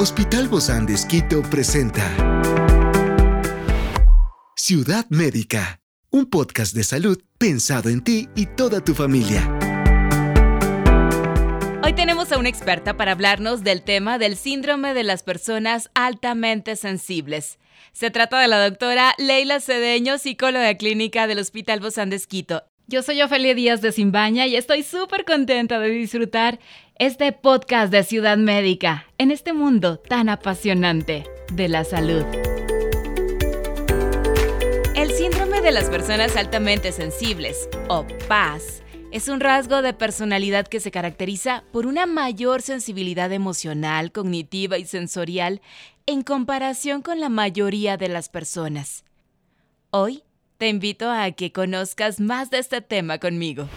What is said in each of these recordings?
Hospital Bozán de Esquito presenta Ciudad Médica, un podcast de salud pensado en ti y toda tu familia. Hoy tenemos a una experta para hablarnos del tema del síndrome de las personas altamente sensibles. Se trata de la doctora Leila Cedeño, psicóloga clínica del Hospital Bozán de Esquito. Yo soy Ofelia Díaz de Simbaña y estoy súper contenta de disfrutar este podcast de Ciudad Médica en este mundo tan apasionante de la salud. El síndrome de las personas altamente sensibles, o PAS, es un rasgo de personalidad que se caracteriza por una mayor sensibilidad emocional, cognitiva y sensorial en comparación con la mayoría de las personas. Hoy te invito a que conozcas más de este tema conmigo.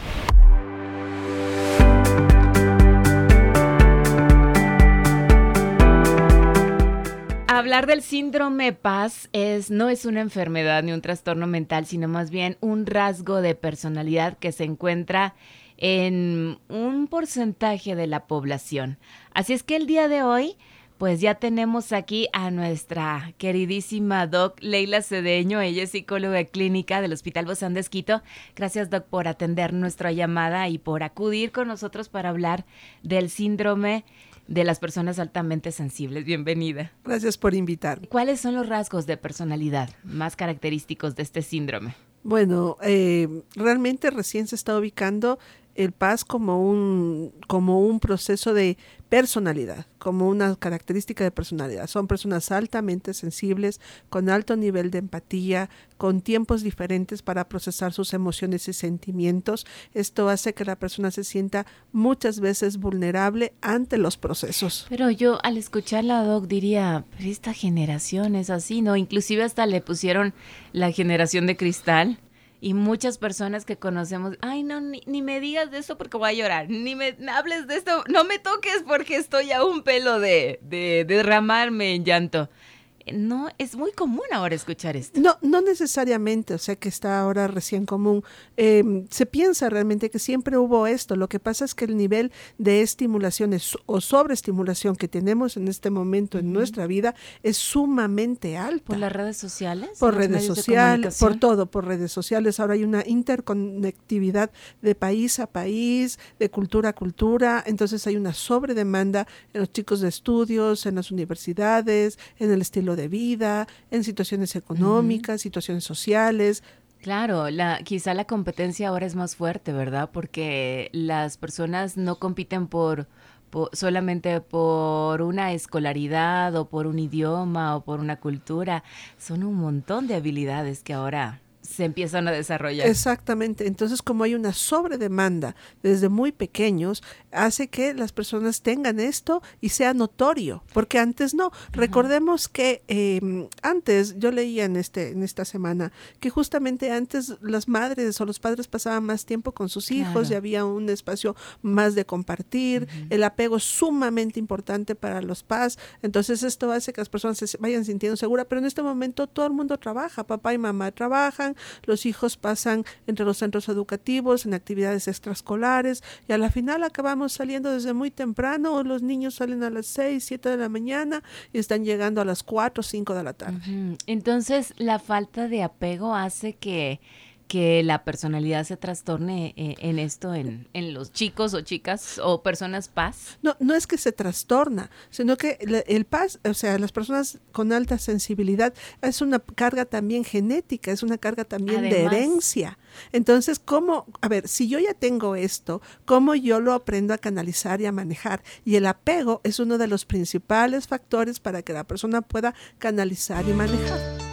Hablar del síndrome PAS es, no es una enfermedad ni un trastorno mental, sino más bien un rasgo de personalidad que se encuentra en un porcentaje de la población. Así es que el día de hoy pues ya tenemos aquí a nuestra queridísima doc Leila Cedeño, ella es psicóloga clínica del Hospital Bozán de Esquito. Gracias doc por atender nuestra llamada y por acudir con nosotros para hablar del síndrome de las personas altamente sensibles. Bienvenida. Gracias por invitarme. ¿Cuáles son los rasgos de personalidad más característicos de este síndrome? Bueno, eh, realmente recién se está ubicando el paz como un, como un proceso de personalidad, como una característica de personalidad. Son personas altamente sensibles, con alto nivel de empatía, con tiempos diferentes para procesar sus emociones y sentimientos. Esto hace que la persona se sienta muchas veces vulnerable ante los procesos. Pero yo al escuchar la doc diría, esta generación es así, ¿no? Inclusive hasta le pusieron la generación de cristal y muchas personas que conocemos, ay, no, ni, me digas de eso porque voy a llorar, ni me hables de esto, no me toques porque estoy a un pelo de, de derramarme en llanto no es muy común ahora escuchar esto. No, no necesariamente, o sea que está ahora recién común. Em, se piensa realmente que siempre hubo esto. Lo que pasa es que el nivel de estimulación o sobreestimulación que tenemos en este momento en nuestra vida es sumamente alto. ¿Por las redes sociales? Por redes sociales, por todo, por redes sociales. Ahora hay una interconectividad de país a país, de cultura a cultura. Entonces hay una sobredemanda en los chicos de estudios, en las universidades, en el estilo de vida, en situaciones económicas, situaciones sociales. Claro, la, quizá la competencia ahora es más fuerte, ¿verdad? Porque las personas no compiten por, solamente por una escolaridad o por un idioma o por una cultura, son un montón de habilidades que ahora se empiezan a desarrollar. Exactamente. Entonces, como hay una sobredemanda desde muy pequeños, hace que las personas tengan esto y sea notorio, porque antes no. Recordemos que em, antes, yo leía en, este, en esta semana, que justamente antes las madres o los padres pasaban más tiempo con sus hijos y había un espacio más de compartir, el apego es sumamente importante para los padres, entonces esto hace que las personas se vayan sintiendo seguras, pero en este momento todo el mundo trabaja, papá y mamá trabajan, los hijos pasan entre los centros educativos, en actividades extraescolares, y a la final acabamos saliendo desde muy temprano, los niños salen a las 6, 7 de la mañana y están llegando a las 4, 5 de la tarde. Entonces, la falta de apego hace que que la personalidad se trastorne eh, en esto, en, en, los chicos o chicas o personas paz? No, no es que se trastorna, sino que el, paz, o sea, las personas con alta sensibilidad es una carga también genética, es una carga también de herencia. Entonces, ¿cómo, a ver, si yo ya tengo esto, ¿cómo yo lo aprendo a canalizar y a manejar? Y el apego es uno de los principales factores para que la persona pueda canalizar y manejar.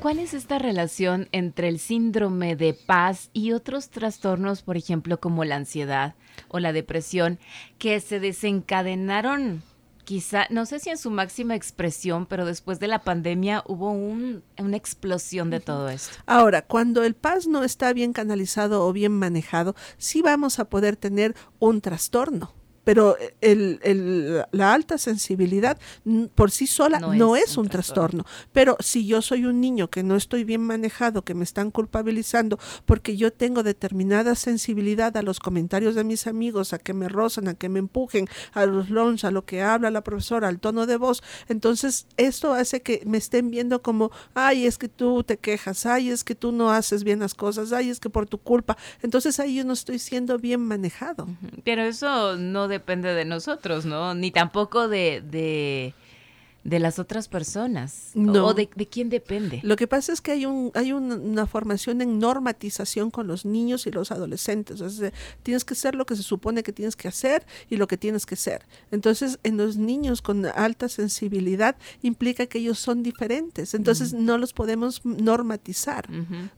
¿Cuál es esta relación entre el síndrome de paz y otros trastornos, por ejemplo, como la ansiedad o la depresión, que se desencadenaron quizá, no sé si en su máxima expresión, pero después de la pandemia hubo un, una explosión de todo esto. Ahora, cuando el paz no está bien canalizado o bien manejado, sí vamos a poder tener un trastorno pero el, la alta sensibilidad por sí sola no, es, un, trastorno. Pero si yo soy un niño que no estoy bien manejado, que me están culpabilizando porque yo tengo determinada sensibilidad a los comentarios de mis amigos, a que me rozan, a que me empujen, a los lunch, a lo que habla la profesora, al tono de voz, entonces esto hace que me estén viendo como, ay, es que tú te quejas, ay, es que tú no haces bien las cosas, ay, es que por tu culpa. Entonces ahí yo no estoy siendo bien manejado. Pero eso no depende de nosotros, ¿no? Ni tampoco de, de de las otras personas no. o de, quién depende. Lo que pasa es que hay un hay una formación en normatización con los niños y los adolescentes. tienes que ser lo que se supone que tienes que hacer y lo que tienes que ser. Entonces, en los niños con alta sensibilidad implica que ellos son diferentes. Entonces, no los podemos normatizar.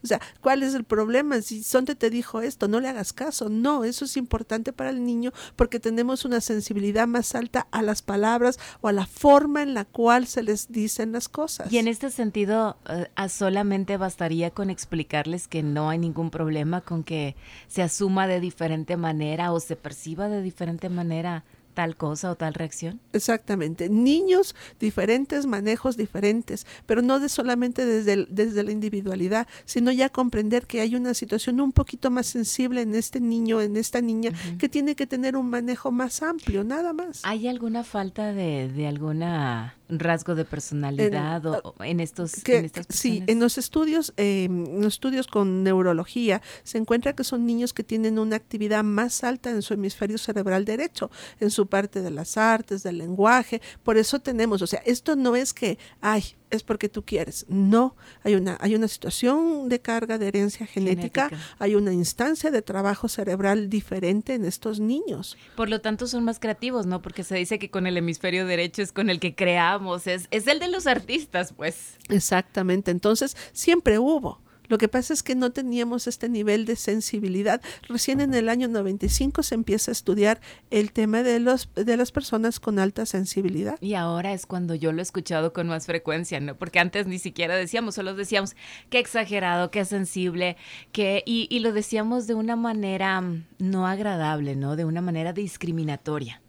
O sea, ¿cuál es el problema? Si Sonte te dijo esto, no le hagas caso. No, eso es importante para el niño porque tenemos una sensibilidad más alta a las palabras o a la forma en la cual cuál se les dicen las cosas. Y en este sentido, eh, solamente bastaría con explicarles que no hay ningún problema con que se asuma de diferente manera o se perciba de diferente manera tal cosa o tal reacción? Exactamente. Niños diferentes, manejos diferentes, pero no de solamente desde, desde la individualidad, sino ya comprender que hay una situación un poquito más sensible en este niño, en esta niña, que tiene que tener un manejo más amplio, nada más. ¿Hay alguna falta de, de alguna rasgo de personalidad en, o, en estos que, sí en los estudios em, en los estudios con neurología se encuentra que son niños que tienen una actividad más alta en su hemisferio cerebral derecho en su parte de las artes del lenguaje. Por eso tenemos o sea esto no es que ay es porque tú quieres. No, hay una, hay una situación de carga de herencia genética, hay una instancia de trabajo cerebral diferente en estos niños. Por lo tanto, son más creativos, ¿no? Porque se dice que con el hemisferio derecho es con el que creamos, es, es el de los artistas, pues. Exactamente, entonces siempre hubo lo que pasa es que no teníamos este nivel de sensibilidad. Recién en el año 95 se empieza a estudiar el tema de, los, de las personas con alta sensibilidad. Y ahora es cuando yo lo he escuchado con más frecuencia, ¿no? Porque antes ni siquiera decíamos, solo decíamos qué exagerado, qué sensible, que, y, y lo decíamos de una manera mm, no agradable, ¿no? De una manera discriminatoria.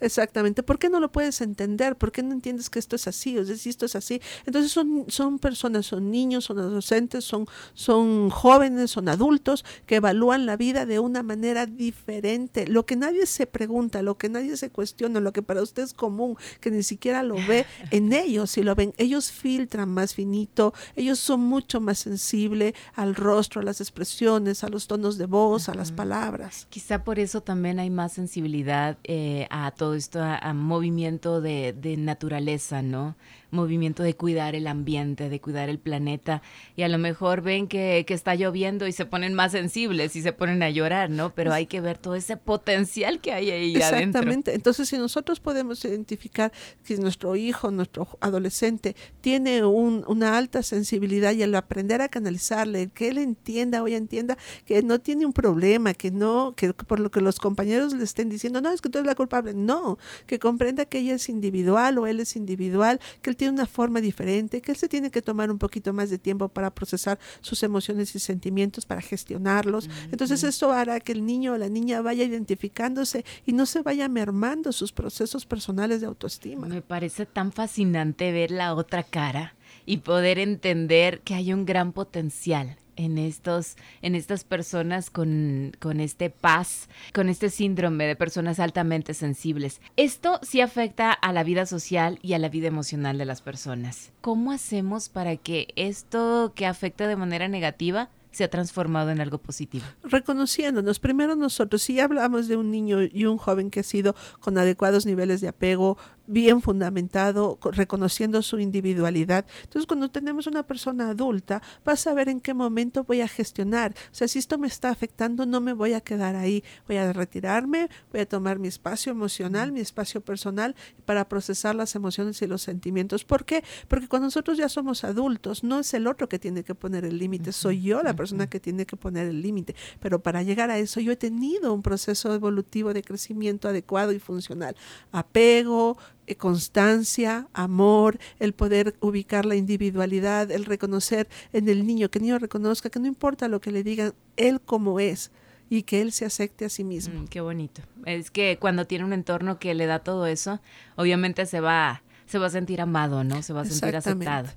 Exactamente. ¿Por qué no lo puedes entender? ¿Por qué no entiendes que esto es así? O sea, si esto es así. Entonces son, son personas, son niños, son adolescentes, son, son jóvenes, son adultos que evalúan la vida de una manera diferente. Lo que nadie se pregunta, lo que nadie se cuestiona, lo que para usted es común, que ni siquiera lo ve en ellos, si lo ven, ellos filtran más finito, ellos son mucho más sensibles al rostro, a las expresiones, a los tonos de voz, a las palabras. Quizá por eso también hay más sensibilidad. Eh, a todo esto, a, movimiento de, de, naturaleza, ¿no? Movimiento de cuidar el ambiente, de cuidar el planeta, y a lo mejor ven que, que, está lloviendo y se ponen más sensibles y se ponen a llorar, ¿no? Pero hay que ver todo ese potencial que hay ahí Exactamente. Entonces, si nosotros podemos identificar que nuestro hijo, nuestro adolescente, tiene un, una alta sensibilidad y al aprender a canalizarle, que él entienda o ella entienda que no tiene un problema, que no, que por lo que los compañeros le estén diciendo, no, es que tú eres la culpable, no, que comprenda que ella es individual o él es individual, que él tiene una forma diferente, que él se tiene que tomar un poquito más de tiempo para procesar sus emociones y sentimientos, para gestionarlos. Entonces esto hará que el niño o la niña vaya identificándose y no se vaya mermando sus procesos personales de autoestima. Me parece tan fascinante ver la otra cara y poder entender que hay un gran potencial en estos, en estas personas con, con este paz, con este síndrome de personas altamente sensibles. Esto sí afecta a la vida social y a la vida emocional de las personas. ¿Cómo hacemos para que esto que afecta de manera negativa se ha transformado en algo positivo? Reconociéndonos, primero nosotros, si hablamos de un niño y un joven que ha sido con adecuados niveles de apego, bien fundamentado, reconociendo su individualidad. Entonces, cuando tenemos una persona adulta, va a saber en qué momento voy a gestionar. O sea, si esto me está afectando, no me voy a quedar ahí. Voy a retirarme, voy a tomar mi espacio emocional, mi espacio personal para procesar las emociones y los sentimientos. ¿Por qué? Porque cuando nosotros ya somos adultos, no es el otro que tiene que poner el límite, soy yo la persona que tiene que poner el límite. Pero para llegar a eso yo he tenido un proceso evolutivo de crecimiento adecuado y funcional. Apego, constancia, amor, el poder ubicar la individualidad, el reconocer en el niño, que el niño reconozca que no importa lo que le digan, él como es y que él se acepte a sí mismo. Mm, qué bonito. Es que cuando tiene un entorno que le da todo eso, obviamente se va se va a sentir amado, ¿no? Se va a sentir aceptado.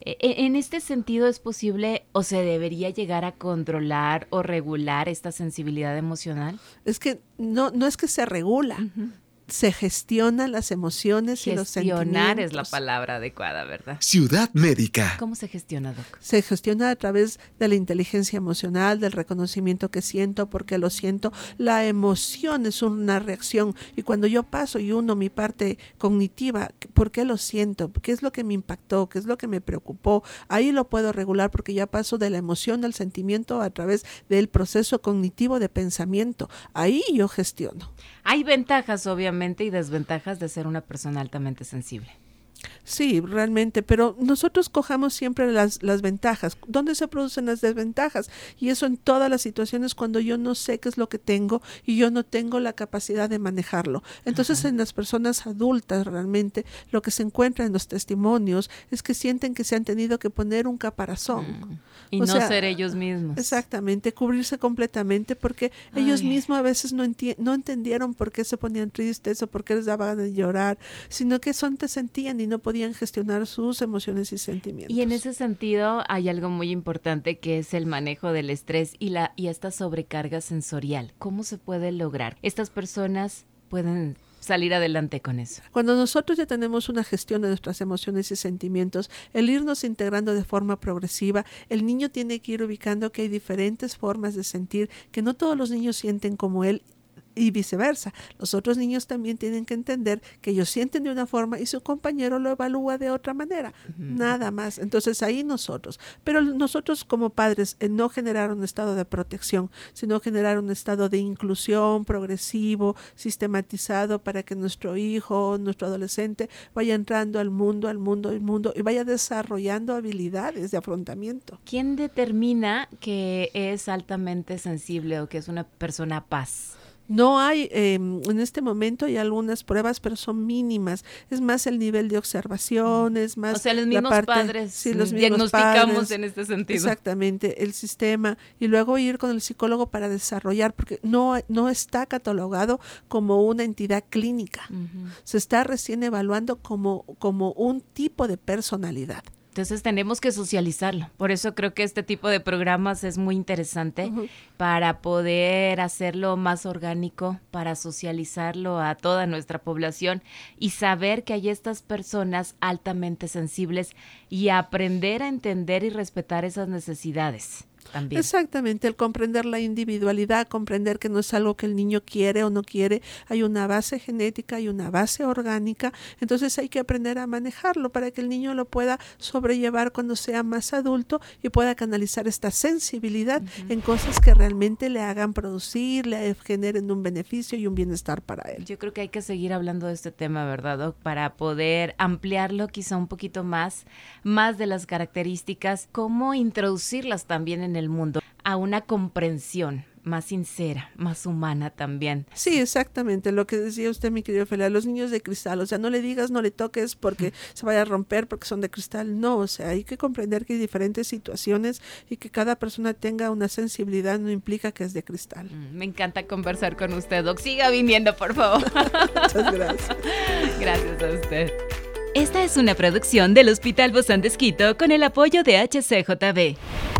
E, en este sentido, ¿es posible o se debería llegar a controlar o regular esta sensibilidad emocional? Es que no, no es que se regula, se gestionan las emociones y los sentimientos. Gestionar es la palabra adecuada, ¿verdad? Ciudad Médica. ¿Cómo se gestiona, Doc? Se gestiona a través de la inteligencia emocional, del reconocimiento que siento, porque lo siento. La emoción es una reacción y cuando yo paso y uno mi parte cognitiva, ¿por qué lo siento? ¿Qué es lo que me impactó? ¿Qué es lo que me preocupó? Ahí lo puedo regular porque ya paso de la emoción al sentimiento a través del proceso cognitivo de pensamiento. Ahí yo gestiono. Hay ventajas, obviamente, y desventajas de ser una persona altamente sensible. Sí, realmente, pero nosotros cojamos siempre las, las ventajas. ¿Dónde se producen las desventajas? Y eso en todas las situaciones cuando yo no sé qué es lo que tengo y yo no tengo la capacidad de manejarlo. Entonces, en las personas adultas realmente lo que se encuentra en los testimonios es que sienten que se han tenido que poner un caparazón. Mm. Y no ser ellos mismos. Exactamente, cubrirse completamente porque ellos mismos a veces no, no entendieron por qué se ponían tristes o por qué les daban de llorar, sino que son te sentían y no podían gestionar sus emociones y sentimientos. Y en ese sentido hay algo muy importante que es el manejo del estrés y la y esta sobrecarga sensorial. ¿Cómo se puede lograr? Estas personas pueden salir adelante con eso. Cuando nosotros ya tenemos una gestión de nuestras emociones y sentimientos, el irnos integrando de forma progresiva, el niño tiene que ir ubicando que hay diferentes formas de sentir, que no todos los niños sienten como él y viceversa. Los otros niños también tienen que entender que ellos sienten de una forma y su compañero lo evalúa de otra manera. Nada más. Entonces ahí nosotros. Pero nosotros como padres, en no generar un estado de protección, sino generar un estado de inclusión progresivo, sistematizado para que nuestro hijo, nuestro adolescente vaya entrando al mundo, al mundo, al mundo y vaya desarrollando habilidades de afrontamiento. ¿Quién determina que es altamente sensible o que es una persona paz? No hay, em, en este momento hay algunas pruebas, pero son mínimas. Es más el nivel de observación, es más... O sea, los mismos padres sí, los diagnosticamos en este sentido. Exactamente, el sistema. Y luego ir con el psicólogo para desarrollar, porque no, no está catalogado como una entidad clínica. Se está recién evaluando como, como un tipo de personalidad. Entonces tenemos que socializarlo. Por eso creo que este tipo de programas es muy interesante para poder hacerlo más orgánico, para socializarlo a toda nuestra población y saber que hay estas personas altamente sensibles y aprender a entender y respetar esas necesidades. Exactamente, el comprender la individualidad, comprender que no es algo que el niño quiere o no quiere, hay una base genética, y una base orgánica, entonces hay que aprender a manejarlo para que el niño lo pueda sobrellevar cuando sea más adulto y pueda canalizar esta sensibilidad en cosas que realmente le hagan producir, le generen un beneficio y un bienestar para él. Yo creo que hay que seguir hablando de este tema, ¿verdad, Doc? Para poder ampliarlo quizá un poquito más, más de las características, cómo introducirlas también en el mundo a una comprensión más sincera, más humana también. Sí, exactamente, lo que decía usted, mi querido Fela, los niños de cristal, o sea, no le digas, no le toques porque se vaya a romper porque son de cristal, no, o sea, hay que comprender que hay diferentes situaciones y que cada persona tenga una sensibilidad no implica que es de cristal. Mm, me encanta conversar con usted, Doc, siga viniendo, por favor. Muchas gracias. gracias a usted. Esta es una producción del Hospital Bozán de con el apoyo de HCJB.